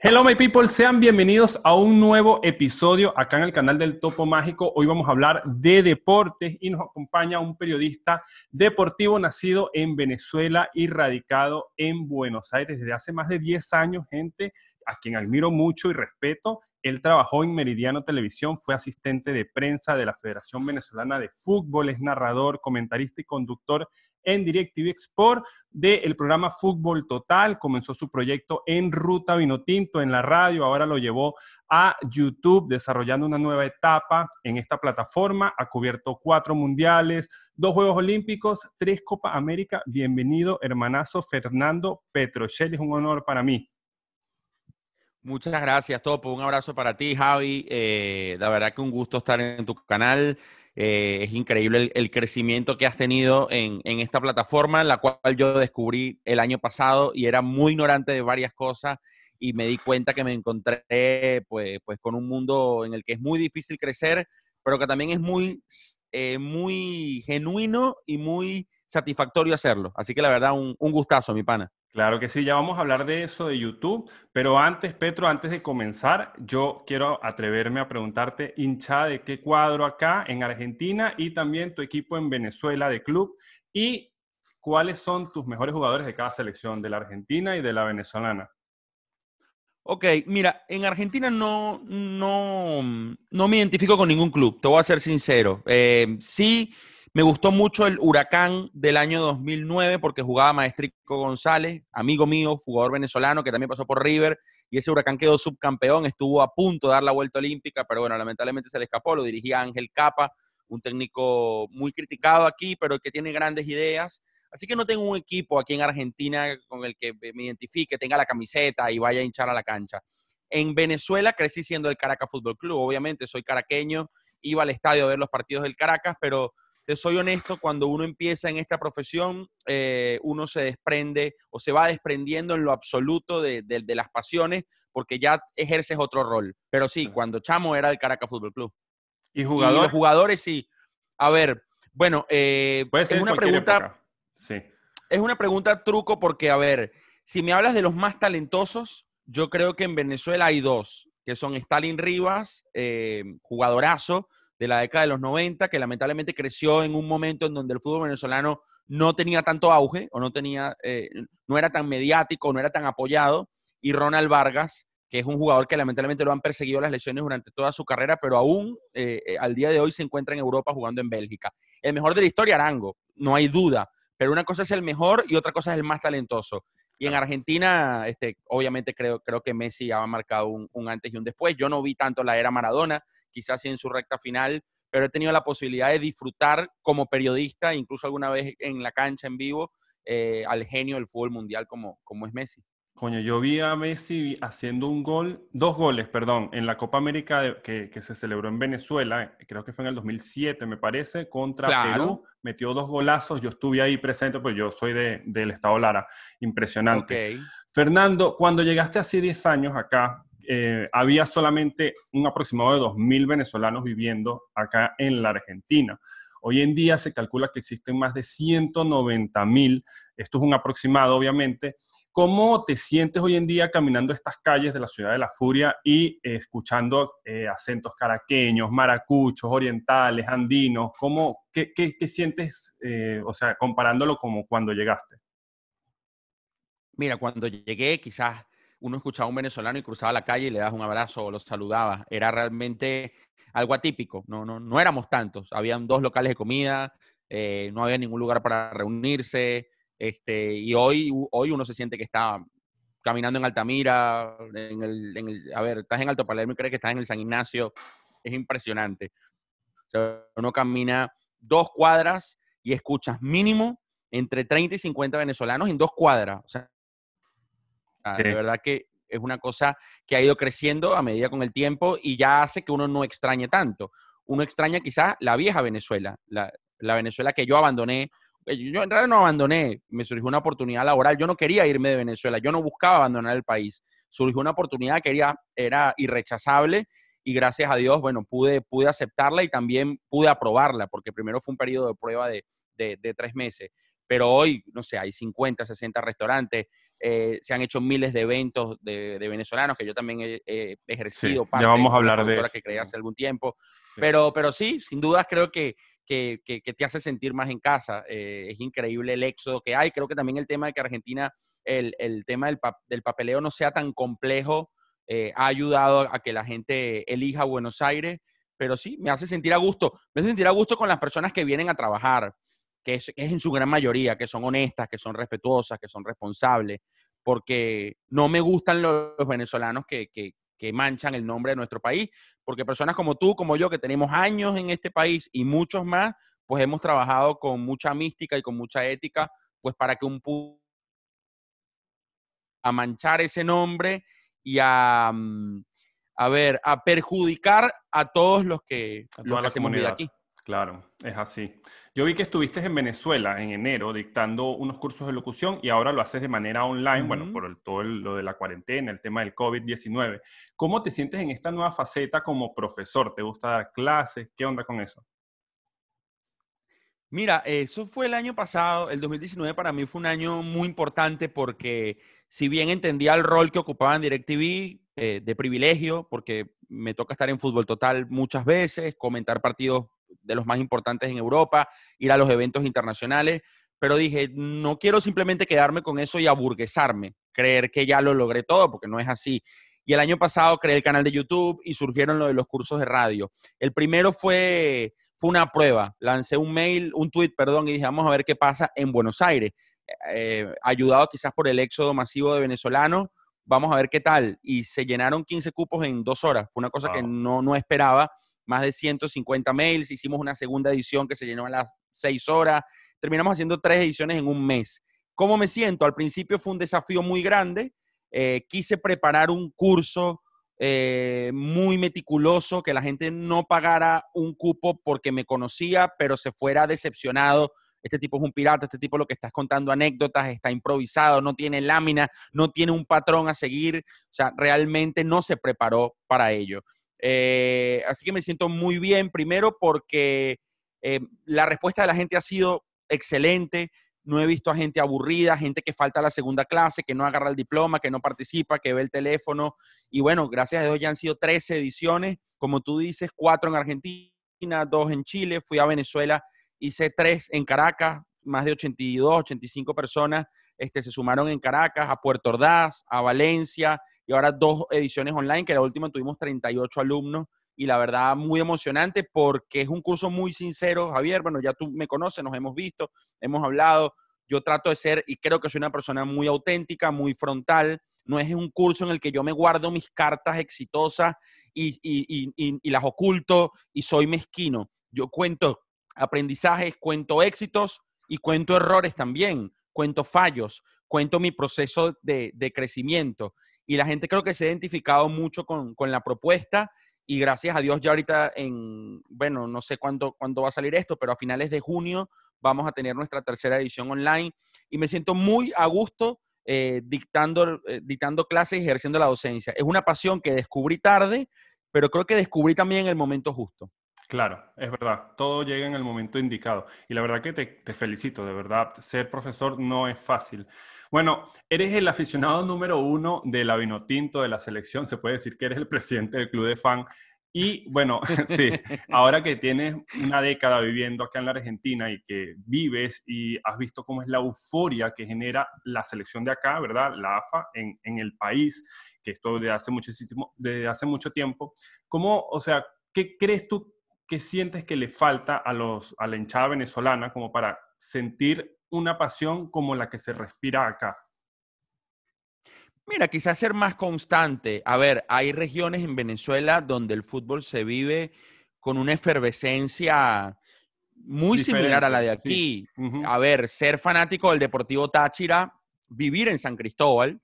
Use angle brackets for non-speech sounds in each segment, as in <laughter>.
Hello my people, sean bienvenidos a un nuevo episodio acá en el canal del Topo Mágico. Hoy vamos a hablar de deportes y nos acompaña un periodista deportivo nacido en Venezuela y radicado en Buenos Aires desde hace más de 10 años, gente a quien admiro mucho y respeto. Él trabajó en Meridiano Televisión, fue asistente de prensa de la Federación Venezolana de Fútbol, es narrador, comentarista y conductor en DirecTV Export del programa Fútbol Total. Comenzó su proyecto en Ruta Vinotinto, en la radio, ahora lo llevó a YouTube, desarrollando una nueva etapa en esta plataforma. Ha cubierto cuatro mundiales, dos Juegos Olímpicos, tres Copa América. Bienvenido, hermanazo Fernando Petrocelli, es un honor para mí. Muchas gracias, Topo. Un abrazo para ti, Javi. Eh, la verdad que un gusto estar en tu canal. Eh, es increíble el, crecimiento que has tenido en, esta plataforma, la cual yo descubrí el año pasado y era muy ignorante de varias cosas y me di cuenta que me encontré pues, pues con un mundo en el que es muy difícil crecer, pero que también es muy, eh, muy genuino y muy satisfactorio hacerlo. Así que la verdad, un gustazo, mi pana. Claro que sí, ya vamos a hablar de eso de YouTube, pero antes, Petro, antes de comenzar, yo quiero atreverme a preguntarte, hincha de qué cuadro acá en Argentina y también tu equipo en Venezuela de club y cuáles son tus mejores jugadores de cada selección, de la Argentina y de la venezolana. Ok, mira, en Argentina no, no, no me identifico con ningún club, te voy a ser sincero. Eh, sí me gustó mucho el Huracán del año 2009 porque jugaba Maestrico González, amigo mío, jugador venezolano que también pasó por River y ese Huracán quedó subcampeón, estuvo a punto de dar la vuelta olímpica, pero bueno, lamentablemente se le escapó, lo dirigía Ángel Capa, un técnico muy criticado aquí, pero que tiene grandes ideas. Así que no tengo un equipo aquí en Argentina con el que me identifique, tenga la camiseta y vaya a hinchar a la cancha. En Venezuela crecí siendo el Caracas Fútbol Club, obviamente soy caraqueño, iba al estadio a ver los partidos del Caracas, pero te soy honesto, cuando uno empieza en esta profesión, eh, uno se desprende o se va desprendiendo en lo absoluto de, las pasiones porque ya ejerces otro rol. Pero sí, cuando Chamo era del Caracas Fútbol Club. ¿Y, jugadores? los jugadores sí. A ver, bueno, eh, es una pregunta. Sí. Es una pregunta truco porque, a ver, si me hablas de los más talentosos, yo creo que en Venezuela hay dos, que son Stalin Rivas, eh, jugadorazo, de la década de los 90, que lamentablemente creció en un momento en donde el fútbol venezolano no tenía tanto auge o no, tenía, eh, no era tan mediático, no era tan apoyado, y Ronald Vargas, que es un jugador que lamentablemente lo han perseguido las lesiones durante toda su carrera, pero aún eh, eh, al día de hoy se encuentra en Europa jugando en Bélgica. El mejor de la historia, Arango, no hay duda, pero una cosa es el mejor y otra cosa es el más talentoso. Y en Argentina, este, obviamente creo, creo que Messi ha marcado un, un, antes y un después. Yo no vi tanto la era Maradona, quizás sí en su recta final, pero he tenido la posibilidad de disfrutar como periodista, incluso alguna vez en la cancha en vivo, eh, al genio del fútbol mundial como, como es Messi. Coño, yo vi a Messi haciendo un gol, dos goles, perdón, en la Copa América que, que, se celebró en Venezuela, creo que fue en el 2007, me parece, contra Perú. Metió dos golazos, yo estuve ahí presente, pues yo soy de, del Estado Lara. Impresionante. Fernando, cuando llegaste hace 10 años acá, eh, había solamente un aproximado de 2.000 venezolanos viviendo acá en la Argentina. Hoy en día se calcula que existen más de 190.000. Esto es un aproximado, obviamente. ¿Cómo te sientes hoy en día caminando estas calles de la ciudad de la furia y escuchando eh, acentos caraqueños, maracuchos, orientales, andinos? ¿Cómo, qué, sientes, eh, o sea, comparándolo como cuando llegaste? Mira, cuando llegué quizás uno escuchaba a un venezolano y cruzaba la calle y le das un abrazo o los saludaba. Era realmente algo atípico. No, no, no éramos tantos. Habían dos locales de comida, eh, no había ningún lugar para reunirse. Este, y hoy, hoy uno se siente que está caminando en Altamira, en el, a ver, estás en Alto Palermo y crees que estás en el San Ignacio. Es impresionante. uno camina dos cuadras y escuchas mínimo entre 30 y 50 venezolanos en dos cuadras. O sea, de verdad que es una cosa que ha ido creciendo a medida con el tiempo y ya hace que uno no extrañe tanto. Uno extraña quizás la vieja Venezuela, la, Venezuela que yo abandoné. Eh, yo en realidad no abandoné, me surgió una oportunidad laboral. Yo no quería irme de Venezuela, yo no buscaba abandonar el país. Surgió una oportunidad que era, era irrechazable y gracias a Dios, bueno, pude, pude aceptarla y también pude aprobarla, porque primero fue un periodo de prueba de, de tres meses pero hoy, no sé, hay 50, 60 restaurantes, eh, se han hecho miles de eventos de, venezolanos que yo también he, ejercido sí, ya vamos a hablar de que creé hace algún tiempo. Pero, pero sí, sin dudas creo que, que, te hace sentir más en casa. Eh, es increíble el éxodo que hay. Creo que también el tema de que Argentina, el, el tema del, del, papeleo no sea tan complejo, eh, ha ayudado a que la gente elija Buenos Aires. Pero sí, me hace sentir a gusto. Me hace sentir a gusto con las personas que vienen a trabajar, que es, en su gran mayoría, que son honestas, que son respetuosas, que son responsables, porque no me gustan los, venezolanos que, que, que manchan el nombre de nuestro país, porque personas como tú, como yo, que tenemos años en este país y muchos más, pues hemos trabajado con mucha mística y con mucha ética, pues para que un a manchar ese nombre y a, mm, a ver, a perjudicar a todos los que, los que hacemos vida aquí. Claro, es así. Yo vi que estuviste en Venezuela en enero dictando unos cursos de locución y ahora lo haces de manera online, bueno, por todo lo de la cuarentena, el tema del COVID-19. ¿Cómo te sientes en esta nueva faceta como profesor? ¿Te gusta dar clases? ¿Qué onda con eso? Mira, eso fue el año pasado, el 2019 para mí fue un año muy importante porque si bien entendía el rol que ocupaba en DirecTV eh, de privilegio, porque me toca estar en fútbol total muchas veces, comentar partidos de los más importantes en Europa, ir a los eventos internacionales, pero dije, no quiero simplemente quedarme con eso y aburguesarme, creer que ya lo logré todo, porque no es así. Y el año pasado creé el canal de YouTube y surgieron lo de los cursos de radio. El primero fue, fue una prueba. Lancé un mail, un tweet, perdón, y dije, vamos a ver qué pasa en Buenos Aires. Eh, ayudado quizás por el éxodo masivo de venezolanos, vamos a ver qué tal. Y se llenaron 15 cupos en dos horas. Fue una cosa que no, no esperaba más de 150 mails, hicimos una segunda edición que se llenó a las 6 horas, terminamos haciendo tres ediciones en un mes. ¿Cómo me siento? Al principio fue un desafío muy grande, eh, quise preparar un curso eh, muy meticuloso, que la gente no pagara un cupo porque me conocía, pero se fuera decepcionado. Este tipo es un pirata, este tipo lo que estás contando anécdotas, está improvisado, no tiene lámina, no tiene un patrón a seguir, o sea, realmente no se preparó para ello. Eh, así que me siento muy bien, primero porque eh, la respuesta de la gente ha sido excelente. No he visto a gente aburrida, gente que falta a la segunda clase, que no agarra el diploma, que no participa, que ve el teléfono. Y bueno, gracias a Dios ya han sido 13 ediciones, como tú dices, cuatro en Argentina, dos en Chile, fui a Venezuela, hice tres en Caracas, más de 82, 85 personas este, se sumaron en Caracas, a Puerto Ordaz, a Valencia y ahora dos ediciones online, que la última tuvimos 38 alumnos y la verdad muy emocionante porque es un curso muy sincero, Javier, bueno, ya tú me conoces, nos hemos visto, hemos hablado, yo trato de ser y creo que soy una persona muy auténtica, muy frontal, no es un curso en el que yo me guardo mis cartas exitosas y, y, las oculto y soy mezquino. Yo cuento aprendizajes, cuento éxitos y cuento errores también, cuento fallos, cuento mi proceso de, crecimiento. Y la gente creo que se ha identificado mucho con, la propuesta y gracias a Dios ya ahorita en, bueno, no sé cuándo, cuándo va a salir esto, pero a finales de junio vamos a tener nuestra tercera edición online y me siento muy a gusto eh, dictando, eh, dictando clases y ejerciendo la docencia. Es una pasión que descubrí tarde, pero creo que descubrí también el momento justo. Claro, es verdad, todo llega en el momento indicado. Y la verdad que te, felicito, de verdad, ser profesor no es fácil. Bueno, eres el aficionado número uno de la Vinotinto de la selección, se puede decir que eres el presidente del club de fan. Y bueno, <laughs> sí, ahora que tienes una década viviendo acá en la Argentina y que vives y has visto cómo es la euforia que genera la selección de acá, ¿verdad? La AFA en, el país, que esto desde hace, muchísimo, desde hace mucho tiempo. ¿Cómo, o sea, qué crees tú ¿qué sientes que le falta a, los, a la hinchada venezolana como para sentir una pasión como la que se respira acá? Mira, quizás ser más constante. A ver, hay regiones en Venezuela donde el fútbol se vive con una efervescencia muy similar a la de aquí. A ver, ser fanático del Deportivo Táchira, vivir en San Cristóbal,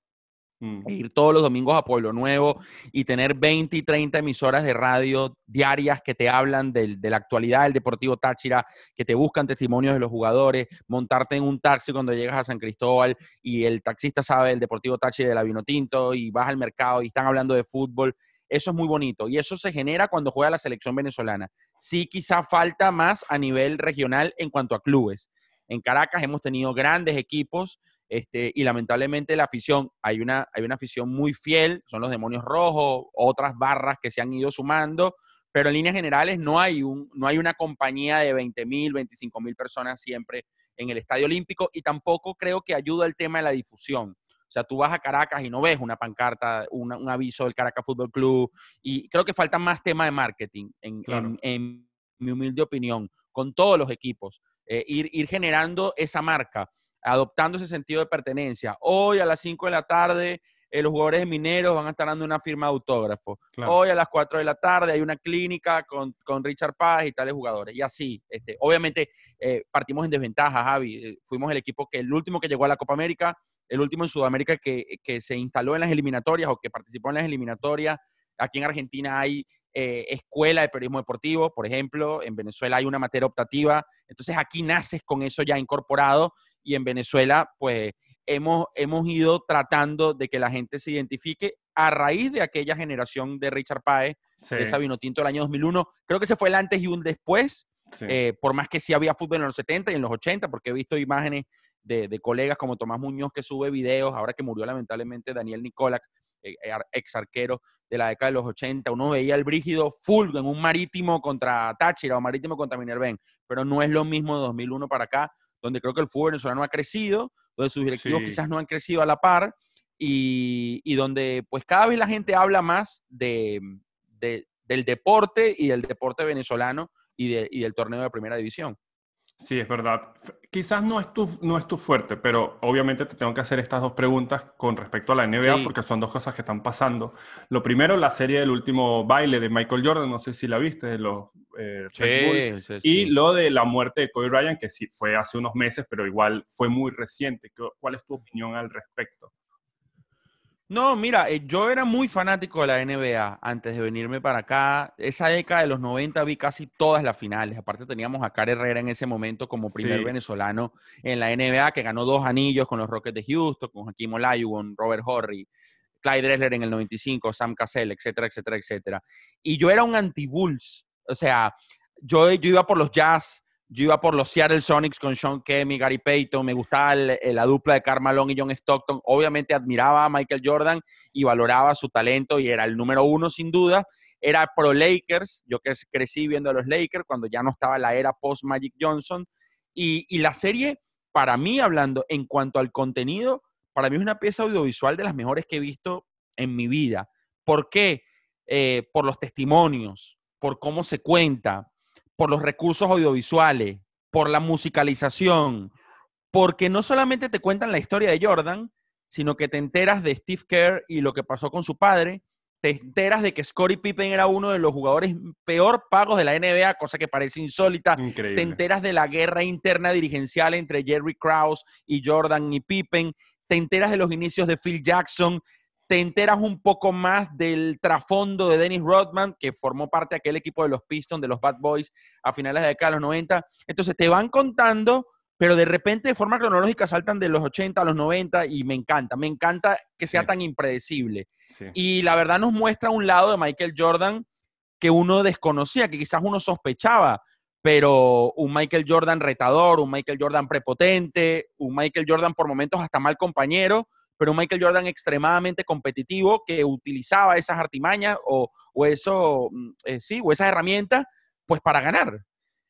Mm. ir todos los domingos a Pueblo Nuevo y tener 20 y 30 emisoras de radio diarias que te hablan de la actualidad del Deportivo Táchira, que te buscan testimonios de los jugadores, montarte en un taxi cuando llegas a San Cristóbal y el taxista sabe del Deportivo Táchira de la Vinotinto y vas al mercado y están hablando de fútbol. Eso es muy bonito y eso se genera cuando juega la selección venezolana. Sí, quizá falta más a nivel regional en cuanto a clubes. En Caracas hemos tenido grandes equipos este, y lamentablemente la afición, hay una, hay una afición muy fiel, son los demonios rojos, otras barras que se han ido sumando, pero en líneas generales no hay, un, no hay una compañía de 20 mil, 25 mil personas siempre en el Estadio Olímpico y tampoco creo que ayuda el tema de la difusión. O sea, tú vas a Caracas y no ves una pancarta, un aviso del Caracas Fútbol Club y creo que falta más tema de marketing, en, en, mi humilde opinión, con todos los equipos. Eh, ir, ir generando esa marca adoptando ese sentido de pertenencia. Hoy a las 5 de la tarde eh, los jugadores de Mineros van a estar dando una firma de autógrafo. Hoy a las 4 de la tarde hay una clínica con, Richard Paz y tales jugadores. Y así, este, obviamente eh, partimos en desventaja, Javi. Eh, fuimos el equipo que el último que llegó a la Copa América, el último en Sudamérica que, que se instaló en las eliminatorias o que participó en las eliminatorias. Aquí en Argentina hay escuela de periodismo deportivo, por ejemplo. En Venezuela hay una materia optativa. Entonces aquí naces con eso ya incorporado y en Venezuela, pues hemos, hemos ido tratando de que la gente se identifique a raíz de aquella generación de Richard Páez, de esa Vinotinto del año 2001. Creo que ese fue el antes y un después, eh, por más que sí había fútbol en los 70 y en los 80, porque he visto imágenes de, colegas como Tomás Muñoz que sube videos, ahora que murió lamentablemente Daniel Nicolac, eh, eh, ex arquero de la década de los 80, uno veía el brígido full en un marítimo contra Táchira o marítimo contra Minerven, pero no es lo mismo de 2001 para acá, donde creo que el fútbol venezolano ha crecido, donde sus directivos quizás no han crecido a la par y, donde pues cada vez la gente habla más de, del deporte y del deporte venezolano y, y del torneo de primera división. Sí, es verdad. Quizás no es, tu, no es tu fuerte, pero obviamente te tengo que hacer estas dos preguntas con respecto a la NBA porque son dos cosas que están pasando. Lo primero, la serie del último baile de Michael Jordan, no sé si la viste, de los eh, sí, y lo de la muerte de Kobe Bryant, que sí fue hace unos meses, pero igual fue muy reciente. ¿Cuál es tu opinión al respecto? No, mira, eh, yo era muy fanático de la NBA antes de venirme para acá. Esa década de los 90 vi casi todas las finales. Aparte teníamos a Cara Herrera en ese momento como primer venezolano en la NBA, que ganó dos anillos con los Rockets de Houston, con Hakim Olajuwon, Robert Horry, Clyde Dressler en el 95, Sam Cassell, etcétera, etcétera, etcétera. Y yo era un anti-Bulls. O sea, yo, yo iba por los Jazz, yo iba por los Seattle Sonics con Sean Kemp Gary Payton, me gustaba la dupla de Carmelo y John Stockton. Obviamente admiraba a Michael Jordan y valoraba su talento y era el número uno sin duda. Era pro Lakers, yo crecí viendo a los Lakers cuando ya no estaba la era post Magic Johnson. Y, la serie, para mí hablando en cuanto al contenido, para mí es una pieza audiovisual de las mejores que he visto en mi vida. ¿Por qué? Eh, por los testimonios, por cómo se cuenta, por los recursos audiovisuales, por la musicalización, porque no solamente te cuentan la historia de Jordan, sino que te enteras de Steve Kerr y lo que pasó con su padre, te enteras de que Scottie Pippen era uno de los jugadores peor pagos de la NBA, cosa que parece insólita. Te enteras de la guerra interna dirigencial entre Jerry Krause y Jordan y Pippen. Te enteras de los inicios de Phil Jackson te enteras un poco más del trasfondo de Dennis Rodman, que formó parte de aquel equipo de los Pistons, de los Bad Boys, a finales de la década de los 90. Entonces te van contando, pero de repente de forma cronológica saltan de los 80 a los 90 y me encanta, me encanta que sea tan impredecible. Y la verdad nos muestra un lado de Michael Jordan que uno desconocía, que quizás uno sospechaba, pero un Michael Jordan retador, un Michael Jordan prepotente, un Michael Jordan por momentos hasta mal compañero, pero un Michael Jordan extremadamente competitivo que utilizaba esas artimañas o, eso, mm, eh, sí, o esas herramientas, pues para ganar.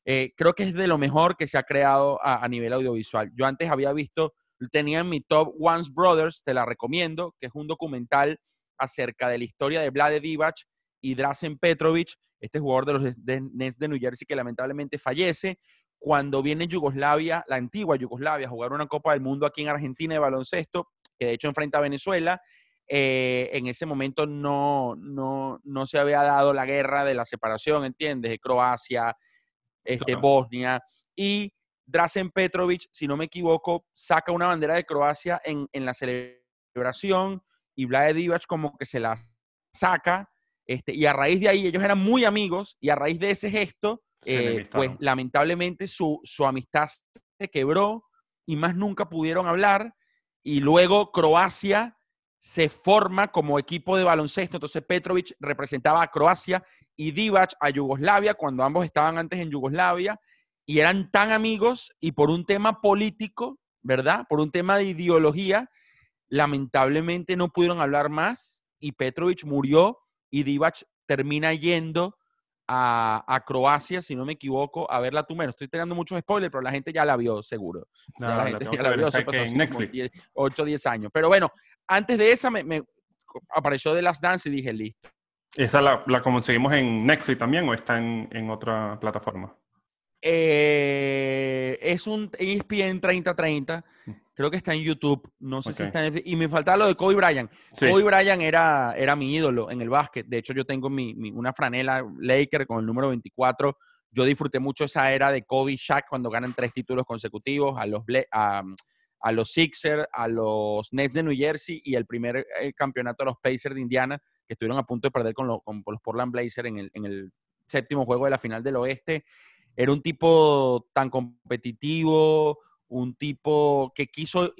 Eh, creo que es de lo mejor que se ha creado a, nivel audiovisual. Yo antes había visto, tenía en mi top Once Brothers, te la recomiendo, que es un documental acerca de la historia de Vlade Divac y Drazen Petrovic, este jugador de los Nets de New Jersey que lamentablemente fallece, cuando viene Yugoslavia, la antigua Yugoslavia, a jugar una Copa del Mundo aquí en Argentina de baloncesto, que de hecho enfrenta a Venezuela. Eh, en ese momento no, no, no, se había dado la guerra de la separación, ¿entiendes? De Croacia, este, Bosnia. Y Drazen Petrovic, si no me equivoco, saca una bandera de Croacia en, en la celebración y Vlade Divac como que se la saca. Este, y a raíz de ahí, ellos eran muy amigos y a raíz de ese gesto, eh, pues lamentablemente su, su amistad se quebró y más nunca pudieron hablar y luego Croacia se forma como equipo de baloncesto. Entonces Petrovic representaba a Croacia y Divac a Yugoslavia cuando ambos estaban antes en Yugoslavia. y eran tan amigos y por un tema político, ¿verdad? Por un tema de ideología, lamentablemente no pudieron hablar más y Petrovic murió y Divac termina yendo a, Croacia, si no me equivoco, a ver la tumba. No estoy teniendo muchos spoilers, pero la gente ya la vio, seguro. la, gente <laughs> ya la vio, en Netflix. 8 o 10 años. Pero bueno, antes de esa me, apareció The Last Dance y dije, listo. ¿Esa la, la conseguimos en Netflix también o está en, en otra plataforma? Eh, es un ESPN 3030. Mm. Creo que está en YouTube. No sé si está en... Y me faltaba lo de Kobe Bryant. Kobe Bryant era, era mi ídolo en el básquet. De hecho, yo tengo mi, una franela Laker con el número 24. Yo disfruté mucho esa era de Kobe y Shaq cuando ganan tres títulos consecutivos a los, a, a los Sixers, a los Nets de New Jersey y el primer eh, campeonato de los Pacers de Indiana, que estuvieron a punto de perder con, con los Portland Blazers en el, en el séptimo juego de la final del oeste. Era un tipo tan competitivo, un tipo que quiso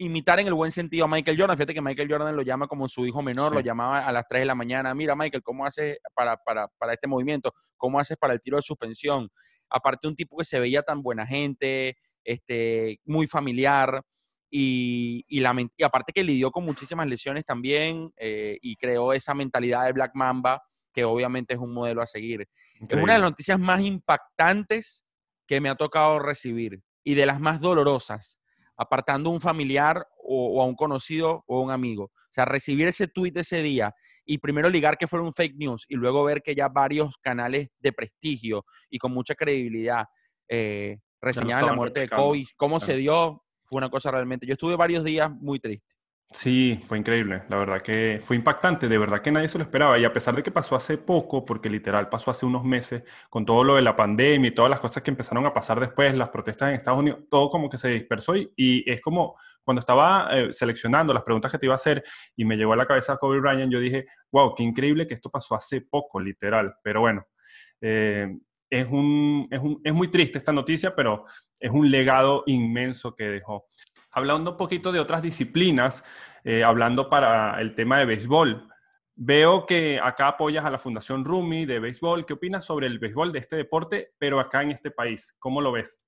imitar en el buen sentido a Michael Jordan. Fíjate que Michael Jordan lo llama como su hijo menor, lo llamaba a las 3 de la mañana. Mira, Michael, ¿cómo haces para, para, este movimiento? ¿Cómo haces para el tiro de suspensión? Aparte, un tipo que se veía tan buena gente, este, muy familiar. Y, y, y aparte que lidió con muchísimas lesiones también eh, y creó esa mentalidad de Black Mamba que obviamente es un modelo a seguir. Es una de las noticias más impactantes que me ha tocado recibir y de las más dolorosas, apartando a un familiar o, a un conocido o un amigo. O sea, recibir ese tweet ese día y primero ligar que fue un fake news y luego ver que ya varios canales de prestigio y con mucha credibilidad eh, reseñaban la muerte de Kobe, cómo se dio, fue una cosa realmente. Yo estuve varios días muy triste. Sí, fue increíble, la verdad que fue impactante, de verdad que nadie se lo esperaba y a pesar de que pasó hace poco, porque literal pasó hace unos meses con todo lo de la pandemia y todas las cosas que empezaron a pasar después, las protestas en Estados Unidos, todo como que se dispersó y, es como cuando estaba eh, seleccionando las preguntas que te iba a hacer y me llegó a la cabeza Kobe Bryant, yo dije, wow, qué increíble que esto pasó hace poco, literal, pero bueno. Eh, es, un, es, un, es muy triste esta noticia, pero es un legado inmenso que dejó. Hablando un poquito de otras disciplinas, eh, hablando para el tema de béisbol, veo que acá apoyas a la Fundación Rumi de béisbol. ¿Qué opinas sobre el béisbol de este deporte, pero acá en este país? ¿Cómo lo ves?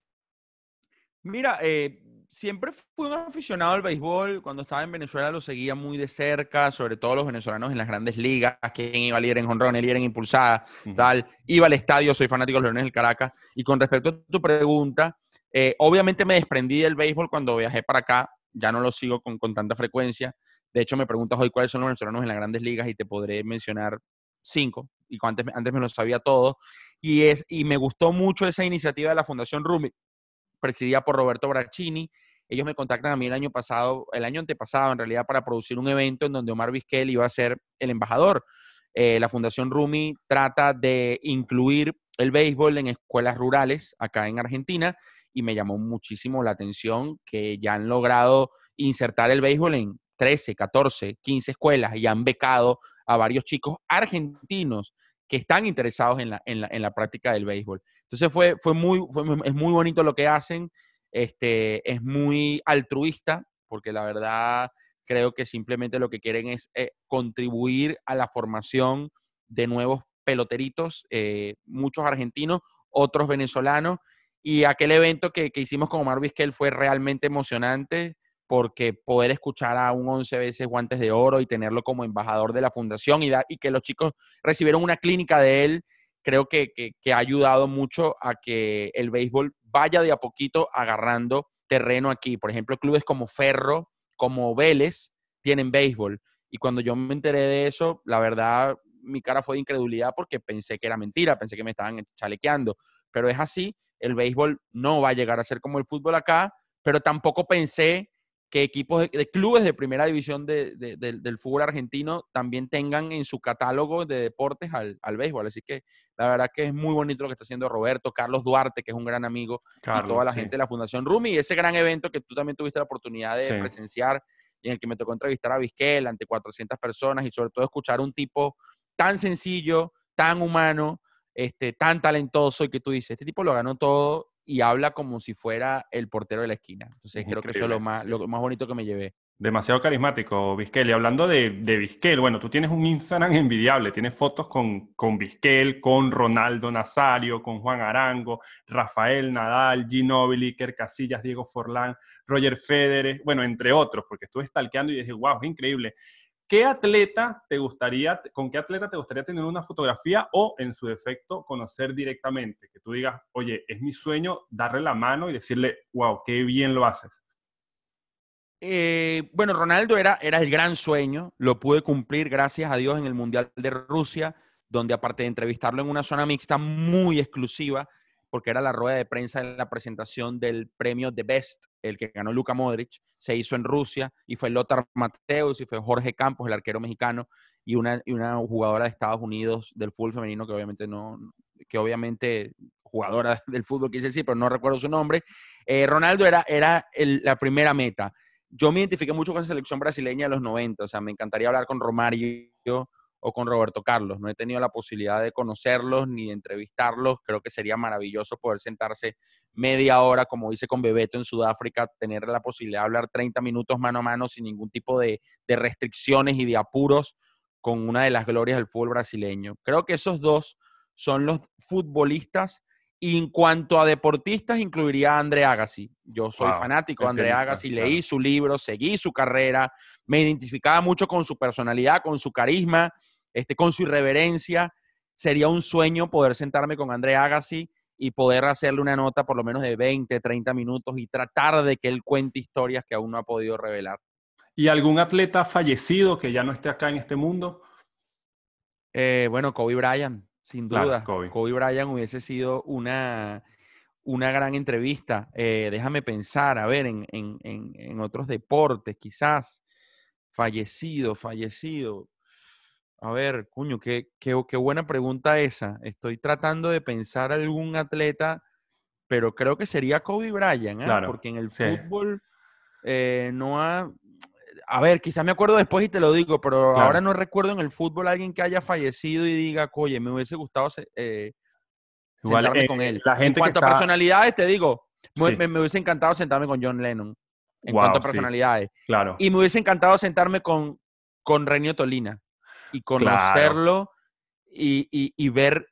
Mira, eh, siempre fui un aficionado al béisbol. Cuando estaba en Venezuela lo seguía muy de cerca, sobre todo los venezolanos en las grandes ligas, quién iba a líder en jonrón, líder en impulsada, tal. Iba al estadio, soy fanático de los Leones del Caracas. Y con respecto a tu pregunta, eh, obviamente me desprendí del béisbol cuando viajé para acá, ya no lo sigo con, tanta frecuencia. De hecho, me preguntas hoy cuáles son los venezolanos en las grandes ligas y te podré mencionar cinco, y antes, antes me lo sabía todo. Y, es, y me gustó mucho esa iniciativa de la Fundación Rumi, presidida por Roberto Bracchini. Ellos me contactan a mí el año pasado, el año antepasado en realidad, para producir un evento en donde Omar Vizquel iba a ser el embajador. Eh, la Fundación Rumi trata de incluir el béisbol en escuelas rurales acá en Argentina y me llamó muchísimo la atención que ya han logrado insertar el béisbol en 13, 14, 15 escuelas y han becado a varios chicos argentinos que están interesados en la, en la, práctica del béisbol. Entonces fue, fue muy, es muy bonito lo que hacen, este, es muy altruista, porque la verdad creo que simplemente lo que quieren es eh, contribuir a la formación de nuevos peloteritos, eh, muchos argentinos, otros venezolanos, y aquel evento que, hicimos con Omar Vizquel fue realmente emocionante porque poder escuchar a un 11 veces guantes de oro y tenerlo como embajador de la fundación y, y que los chicos recibieron una clínica de él, creo que, ha ayudado mucho a que el béisbol vaya de a poquito agarrando terreno aquí. Por ejemplo, clubes como Ferro, como Vélez, tienen béisbol. Y cuando yo me enteré de eso, la verdad, mi cara fue de incredulidad porque pensé que era mentira, pensé que me estaban chalequeando pero es así. El béisbol no va a llegar a ser como el fútbol acá, pero tampoco pensé que equipos de, clubes de primera división del fútbol argentino también tengan en su catálogo de deportes al, béisbol. Así que la verdad que es muy bonito lo que está haciendo Roberto, Carlos Duarte, que es un gran amigo, y toda la gente de la Fundación Rumi, y ese gran evento que tú también tuviste la oportunidad de presenciar y en el que me tocó entrevistar a Vizquel ante 400 personas y sobre todo escuchar un tipo tan sencillo, tan humano, este, tan talentoso y que tú dices, este tipo lo ganó todo y habla como si fuera el portero de la esquina. Entonces creo que eso es lo más, lo más bonito que me llevé. Demasiado carismático, Vizquel. Y hablando de, de Vizquel, bueno, tú tienes un Instagram <laughs> envidiable, tienes fotos con, con Vizquel, con Ronaldo Nazario, con Juan Arango, Rafael Nadal, Ginóbili, Iker Casillas, Diego Forlán, Roger Federer, bueno, entre otros, porque estuve stalkeando y dije, wow, es increíble. ¿Qué atleta te gustaría, con qué atleta te gustaría tener una fotografía o, en su defecto, conocer directamente? Que tú digas, oye, es mi sueño darle la mano y decirle, wow, qué bien lo haces. Eh, bueno, Ronaldo era, era el gran sueño, lo pude cumplir gracias a Dios en el Mundial de Rusia, donde aparte de entrevistarlo en una zona mixta muy exclusiva, porque era la rueda de prensa en la presentación del premio The Best, el que ganó Luka Modric, se hizo en Rusia y fue Lothar Mateus y fue Jorge Campos, el arquero mexicano, y una, y una jugadora de Estados Unidos del fútbol femenino que obviamente no, que obviamente jugadora <laughs> del fútbol quise decir, pero no recuerdo su nombre. Eh, Ronaldo era, era la primera meta yo me identifiqué mucho con esa selección brasileña de los 90, o sea, me encantaría hablar con Romario o con Roberto Carlos. No he tenido la posibilidad de conocerlos ni de entrevistarlos. Creo que sería maravilloso poder sentarse media hora, como hice con Bebeto en Sudáfrica, tener la posibilidad de hablar 30 minutos mano a mano sin ningún tipo de, de restricciones y de apuros con una de las glorias del fútbol brasileño. Creo que esos dos son los futbolistas y en cuanto a deportistas, incluiría a André Agassi. Yo soy fanático de André Agassi, leí su libro, seguí su carrera, me identificaba mucho con su personalidad, con su carisma, este, con su irreverencia. Sería un sueño poder sentarme con André Agassi y poder hacerle una nota por lo menos de 20, 30 minutos y tratar de que él cuente historias que aún no ha podido revelar. ¿Y algún atleta fallecido que ya no esté acá en este mundo? Eh, bueno, Kobe Bryant. Sin duda, Kobe. Bryant hubiese sido una, una gran entrevista. Eh, déjame pensar, a ver, en, otros deportes, quizás. Fallecido, fallecido. A ver, cuño, qué, qué, buena pregunta esa. Estoy tratando de pensar algún atleta, pero creo que sería Kobe Bryant, ¿eh? porque en el fútbol eh, no ha, a ver, quizás me acuerdo después y te lo digo, pero ahora no recuerdo en el fútbol alguien que haya fallecido y diga, oye, me hubiese gustado eh, sentarme eh, con él. La gente en cuanto a personalidades, te digo, me, hubiese encantado sentarme con John Lennon. En cuanto a personalidades. claro. Y me hubiese encantado sentarme con, con Renio Tolina y conocerlo y, y ver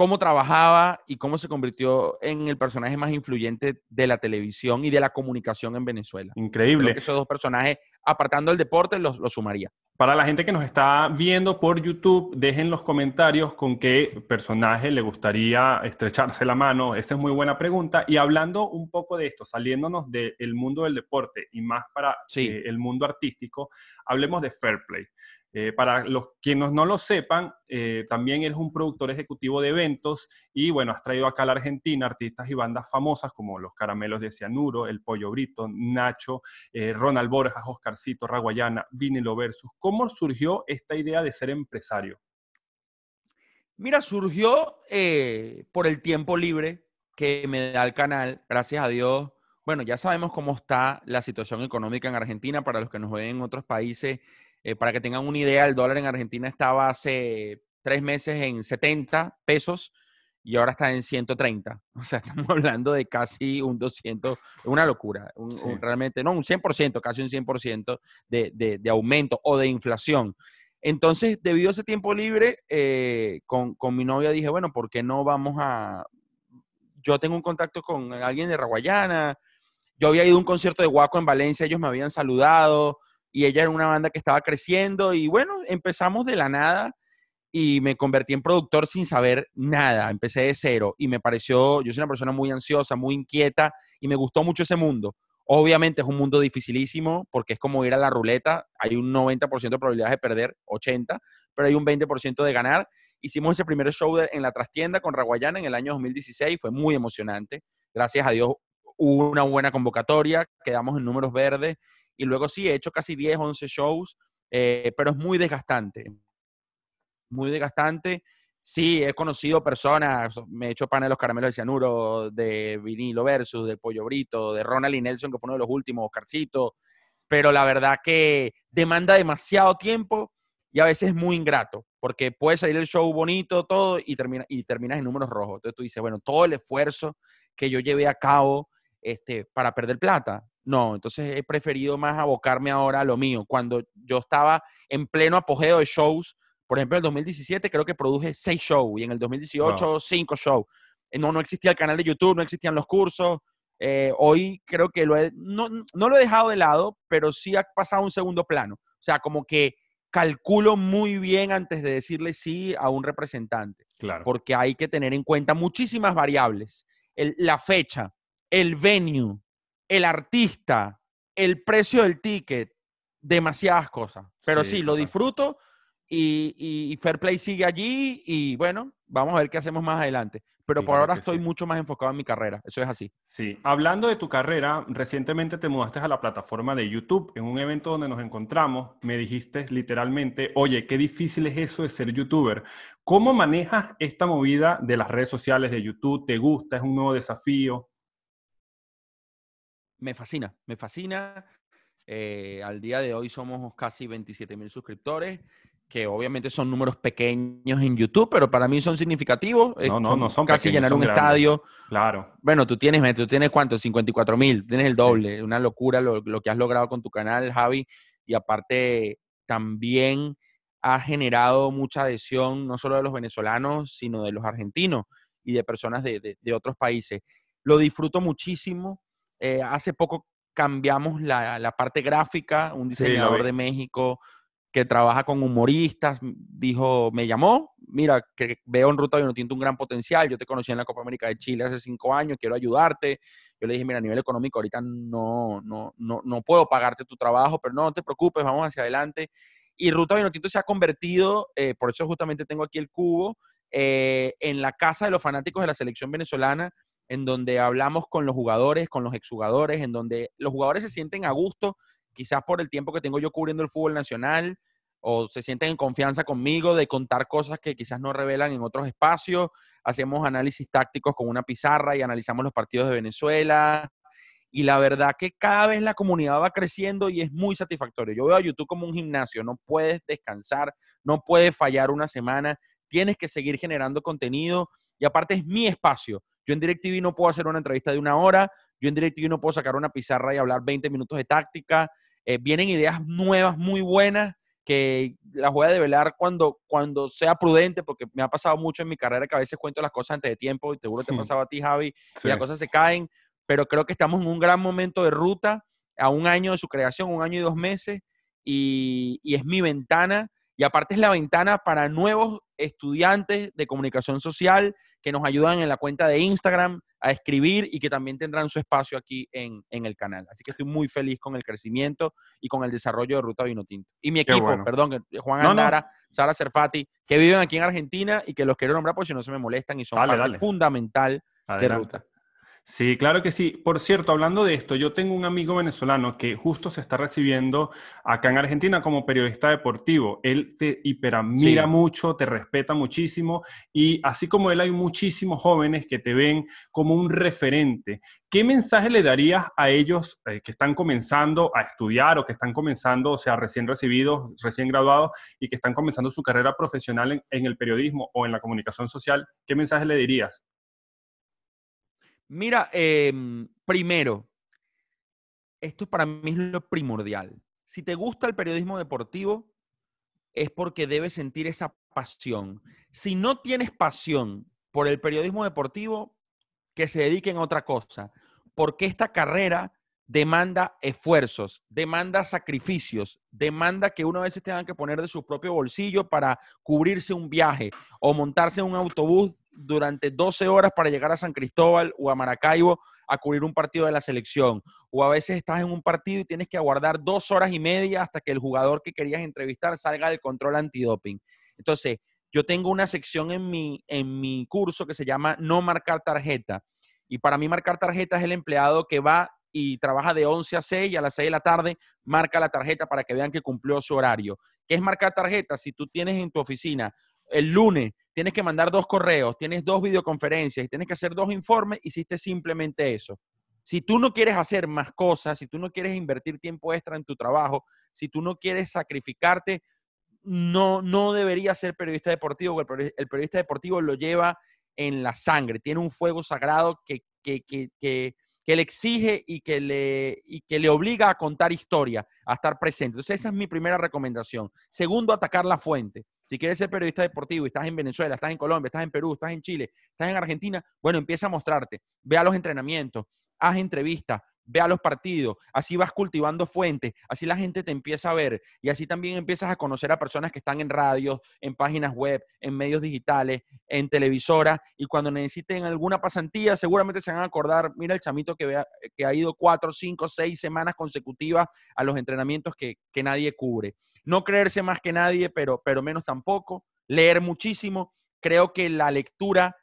cómo trabajaba y cómo se convirtió en el personaje más influyente de la televisión y de la comunicación en Venezuela. Increíble. esos dos personajes, apartando el deporte, los, los sumaría. Para la gente que nos está viendo por YouTube, dejen los comentarios con qué personaje le gustaría estrecharse la mano. Esa es muy buena pregunta. Y hablando un poco de esto, saliéndonos del mundo del deporte y más para eh, el mundo artístico, hablemos de Fair Play. Eh, para los quienes no lo sepan, eh, también eres un productor ejecutivo de eventos y bueno, has traído acá a la Argentina artistas y bandas famosas como Los Caramelos de Cianuro, El Pollo Brito, Nacho, eh, Ronald Borjas, Oscarcito, Raguayana, Vinilo Versus. ¿Cómo surgió esta idea de ser empresario? Mira, surgió por el tiempo libre que me da el canal, gracias a Dios. Bueno, ya sabemos cómo está la situación económica en Argentina, para los que nos ven en otros países eh, para que tengan una idea, el dólar en Argentina estaba hace tres meses en 70 pesos y ahora está en 130. <laughs> O sea, estamos hablando de casi un 200, una locura, realmente, no, un 100%, casi un 100% de, de, de, aumento o de inflación. Entonces, debido a ese tiempo libre, eh, con, con, mi novia dije, bueno, ¿por qué no vamos a... Yo tengo un contacto con alguien de Raguayana, yo había ido a un concierto de Guaco en Valencia, ellos me habían saludado, y ella era una banda que estaba creciendo y bueno, empezamos de la nada y me convertí en productor sin saber nada, empecé de cero y me pareció, yo soy una persona muy ansiosa, muy inquieta y me gustó mucho ese mundo. Obviamente es un mundo dificilísimo porque es como ir a la ruleta, hay un 90% de probabilidades de perder, 80, pero hay un 20% de ganar. Hicimos ese primer show en la trastienda con Raguayana en el año 2016, fue muy emocionante. Gracias a Dios hubo una buena convocatoria, quedamos en números verdes y luego sí, he hecho casi 10, 11 shows, eh, pero es muy desgastante. Muy desgastante. Sí, he conocido personas, me he hecho pan de los caramelos de cianuro, de vinilo versus, del pollo brito, de Ronald y Nelson, que fue uno de los últimos, Oscarcito, pero la verdad que demanda demasiado tiempo y a veces es muy ingrato, porque puede salir el show bonito, todo, y, termina, y terminas en números rojos. Entonces tú dices, bueno, todo el esfuerzo que yo llevé a cabo este, para perder plata, No, entonces he preferido más abocarme ahora a lo mío. Cuando yo estaba en pleno apogeo de shows, por ejemplo, en el 2017 creo que produje seis shows y en el 2018 cinco shows. Eh, no, no existía el canal de YouTube, no existían los cursos. Eh, hoy creo que lo no, no lo he dejado de lado, pero sí ha pasado a un segundo plano. O sea, como que calculo muy bien antes de decirle sí a un representante. Claro. Porque hay que tener en cuenta muchísimas variables. la fecha, el venue, el artista, el precio del ticket, demasiadas cosas. Pero sí, lo disfruto y, Fair Play sigue allí y bueno, vamos a ver qué hacemos más adelante. Pero por ahora estoy mucho más enfocado en mi carrera, eso es así. Sí, hablando de tu carrera, recientemente te mudaste a la plataforma de YouTube. En un evento donde nos encontramos, me dijiste literalmente, oye, qué difícil es eso de ser youtuber. ¿Cómo manejas esta movida de las redes sociales de YouTube? ¿Te gusta? ¿Es un nuevo desafío? Me fascina, me fascina. Eh, al día de hoy somos casi 27 mil suscriptores que obviamente son números pequeños en YouTube, pero para mí son significativos. No, no, no son casi llenar un estadio. Claro. Bueno, tú tienes, tú tienes cuánto, 54 mil, tienes el doble. Una locura lo, lo, que has logrado con tu canal, Javi. Y aparte, también ha generado mucha adhesión, no solo de los venezolanos, sino de los argentinos y de personas de, de, otros países. Lo disfruto muchísimo. Eh, hace poco cambiamos la, la, parte gráfica, un diseñador de México que trabaja con humoristas, dijo, me llamó, mira, que veo en Ruta Vinotinto un gran potencial, yo te conocí en la Copa América de Chile hace cinco años, quiero ayudarte. Yo le dije, mira, a nivel económico ahorita no, no, no, no puedo pagarte tu trabajo, pero no, te preocupes, vamos hacia adelante. Y Ruta Vinotinto se ha convertido, eh, por eso justamente tengo aquí el cubo, eh, en la casa de los fanáticos de la selección venezolana, en donde hablamos con los jugadores, con los exjugadores, en donde los jugadores se sienten a gusto quizás por el tiempo que tengo yo cubriendo el fútbol nacional, o se sienten en confianza conmigo de contar cosas que quizás no revelan en otros espacios. Hacemos análisis tácticos con una pizarra y analizamos los partidos de Venezuela. Y la verdad que cada vez la comunidad va creciendo y es muy satisfactorio. Yo veo a YouTube como un gimnasio, no puedes descansar, no puedes fallar una semana, tienes que seguir generando contenido y aparte es mi espacio. Yo en DirecTV no puedo hacer una entrevista de una hora, yo en DirecTV no puedo sacar una pizarra y hablar 20 minutos de táctica. Eh, vienen ideas nuevas, muy buenas, que las voy a develar cuando, cuando sea prudente, porque me ha pasado mucho en mi carrera que a veces cuento las cosas antes de tiempo, y seguro te ha pasado a ti, Javi, y las cosas se caen, pero creo que estamos en un gran momento de ruta, a un año de su creación, un año y dos meses, y, y es mi ventana y aparte es la ventana para nuevos estudiantes de comunicación social que nos ayudan en la cuenta de Instagram a escribir y que también tendrán su espacio aquí en, el canal. Así que estoy muy feliz con el crecimiento y con el desarrollo de Ruta Vinotinto. Y mi equipo, perdón, Juan Andara, Sara Cerfati, que viven aquí en Argentina y que los quiero nombrar por si no se me molestan y son parte fundamental de Ruta. Sí, claro que sí. Por cierto, hablando de esto, yo tengo un amigo venezolano que justo se está recibiendo acá en Argentina como periodista deportivo. Él te hiperamira mucho, te respeta muchísimo y así como él hay muchísimos jóvenes que te ven como un referente. ¿Qué mensaje le darías a ellos eh, que están comenzando a estudiar o que están comenzando, o sea, recién recibidos, recién graduados y que están comenzando su carrera profesional en el periodismo o en la comunicación social? ¿Qué mensaje le dirías? Mira, em, primero, esto para mí es lo primordial. Si te gusta el periodismo deportivo, es porque debes sentir esa pasión. Si no tienes pasión por el periodismo deportivo, que se dediquen a otra cosa, porque esta carrera demanda esfuerzos, demanda sacrificios, demanda que uno a veces tenga que poner de su propio bolsillo para cubrirse un viaje o montarse en un autobús durante 12 horas para llegar a San Cristóbal o a Maracaibo a cubrir un partido de la selección. O a veces estás en un partido y tienes que aguardar dos horas y media hasta que el jugador que querías entrevistar salga del control antidoping. Entonces, yo tengo una sección en mi, en mi curso que se llama No marcar tarjeta. Y para mí marcar tarjeta es el empleado que va y trabaja de 11 a 6 y a las 6 de la tarde marca la tarjeta para que vean que cumplió su horario. ¿Qué es marcar tarjeta? Si tú tienes en tu oficina el lunes tienes que mandar dos correos, tienes dos videoconferencias y tienes que hacer dos informes, hiciste simplemente eso. Si tú no quieres hacer más cosas, si tú no quieres invertir tiempo extra en tu trabajo, si tú no quieres sacrificarte, no, no deberías ser periodista deportivo, el, el periodista deportivo lo lleva en la sangre, tiene un fuego sagrado que, que, que le exige y que le, y que le obliga a contar historia, a estar presente. Entonces, esa es mi primera recomendación. Segundo, atacar la fuente. Si quieres ser periodista deportivo y estás en Venezuela, estás en Colombia, estás en Perú, estás en Chile, estás en Argentina, bueno, empieza a mostrarte, ve a los entrenamientos, haz entrevistas, ve a los partidos, así vas cultivando fuentes, así la gente te empieza a ver y así también empiezas a conocer a personas que están en radios, en páginas web, en medios digitales, en televisora y cuando necesiten alguna pasantía seguramente se van a acordar, mira el chamito que, que ha ido cuatro, cinco, seis semanas consecutivas a los entrenamientos que, que nadie cubre. No creerse más que nadie, pero, pero menos tampoco, leer muchísimo. Creo que la lectura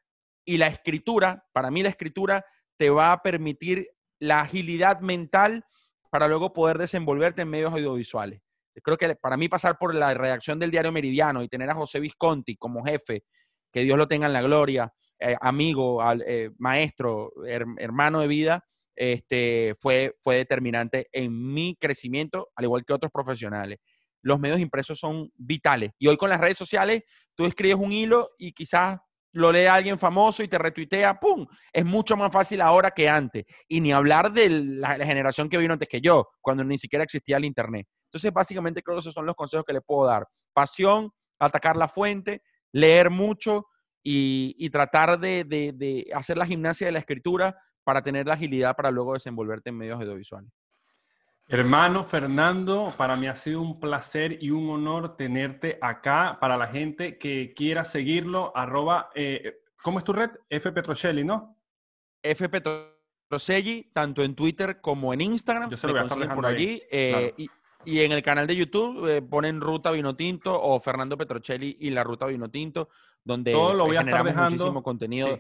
y la escritura, para mí la escritura te va a permitir la agilidad mental para luego poder desenvolverte en medios audiovisuales. Creo que para mí pasar por la redacción del diario Meridiano y tener a José Visconti como jefe, que Dios lo tenga en la gloria, eh, amigo, eh, maestro, hermano de vida, este, fue, fue determinante en mi crecimiento, al igual que otros profesionales. Los medios impresos son vitales. Y hoy con las redes sociales, tú escribes un hilo y quizás lo lee alguien famoso y te retuitea, ¡pum! Es mucho más fácil ahora que antes. Y ni hablar de la, generación que vino antes que yo, cuando ni siquiera existía el Internet. Entonces, básicamente creo que esos son los consejos que le puedo dar. Pasión, atacar la fuente, leer mucho y, tratar de, de hacer la gimnasia de la escritura para tener la agilidad para luego desenvolverte en medios audiovisuales. Hermano Fernando, para mí ha sido un placer y un honor tenerte acá. Para la gente que quiera seguirlo, arroba, eh, ¿cómo es tu red? F Petrocelli, ¿no? F Petrocelli, tanto en Twitter como en Instagram. Yo se lo voy a estar por allí. Eh, y, en el canal de YouTube eh, ponen Ruta Vinotinto o Fernando Petrocelli y la Ruta Vinotinto, donde Todo lo voy a estar dejando, muchísimo contenido.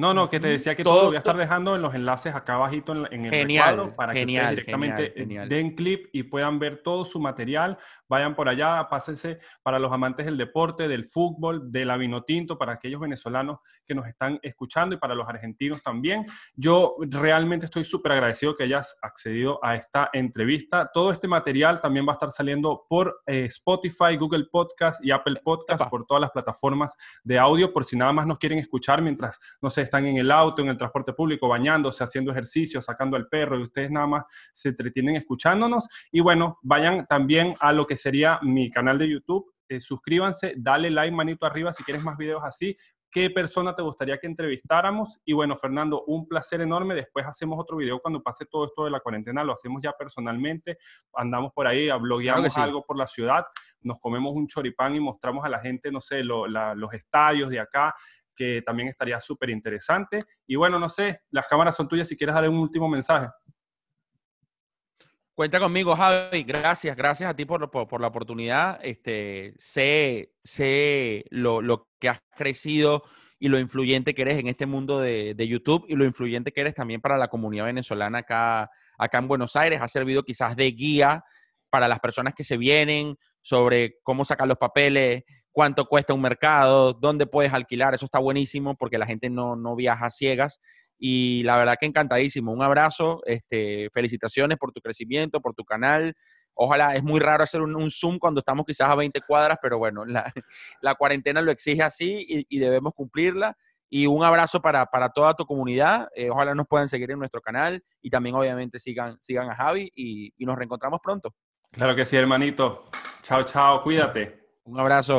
No, no, que te decía que todo, lo voy a estar dejando en los enlaces acá abajito en, el genial, para que directamente den clip y puedan ver todo su material. Vayan por allá, pásense para los amantes del deporte, del fútbol, de la vino tinto, para aquellos venezolanos que nos están escuchando y para los argentinos también. Yo realmente estoy súper agradecido que hayas accedido a esta entrevista. Todo este material también va a estar saliendo por eh, Spotify, Google Podcast y Apple Podcast, por todas las plataformas de audio, por si nada más nos quieren escuchar mientras, no sé, están en el auto, en el transporte público, bañándose, haciendo ejercicio, sacando al perro y ustedes nada más se entretienen escuchándonos. Y bueno, vayan también a lo que sería mi canal de YouTube. Eh, suscríbanse, dale like, manito arriba si quieres más videos así qué persona te gustaría que entrevistáramos. Y bueno, Fernando, un placer enorme. Después hacemos otro video cuando pase todo esto de la cuarentena, lo hacemos ya personalmente. Andamos por ahí, blogueamos algo por la ciudad, nos comemos un choripán y mostramos a la gente, no sé, los estadios de acá que también estaría súper interesante. Y bueno, no sé, las cámaras son tuyas si quieres dar un último mensaje. Cuenta conmigo, Javi. Gracias, gracias a ti por, por, la oportunidad. Este, sé sé lo, lo, que has crecido y lo influyente que eres en este mundo de, de, YouTube y lo influyente que eres también para la comunidad venezolana acá, acá en Buenos Aires. Ha servido quizás de guía para las personas que se vienen sobre cómo sacar los papeles, cuánto cuesta un mercado, dónde puedes alquilar. Eso está buenísimo porque la gente no, no viaja a ciegas. Y la verdad que encantadísimo. Un abrazo, este, felicitaciones por tu crecimiento, por tu canal. Ojalá, es muy raro hacer un, Zoom cuando estamos quizás a 20 cuadras, pero bueno, la, <laughs> la cuarentena lo exige así y, debemos cumplirla. Y un abrazo para, para toda tu comunidad. Eh, ojalá nos puedan seguir en nuestro canal y también obviamente sigan, sigan a Javi y, y nos reencontramos pronto. Claro que sí, hermanito. Chao, chao, cuídate. Un abrazo.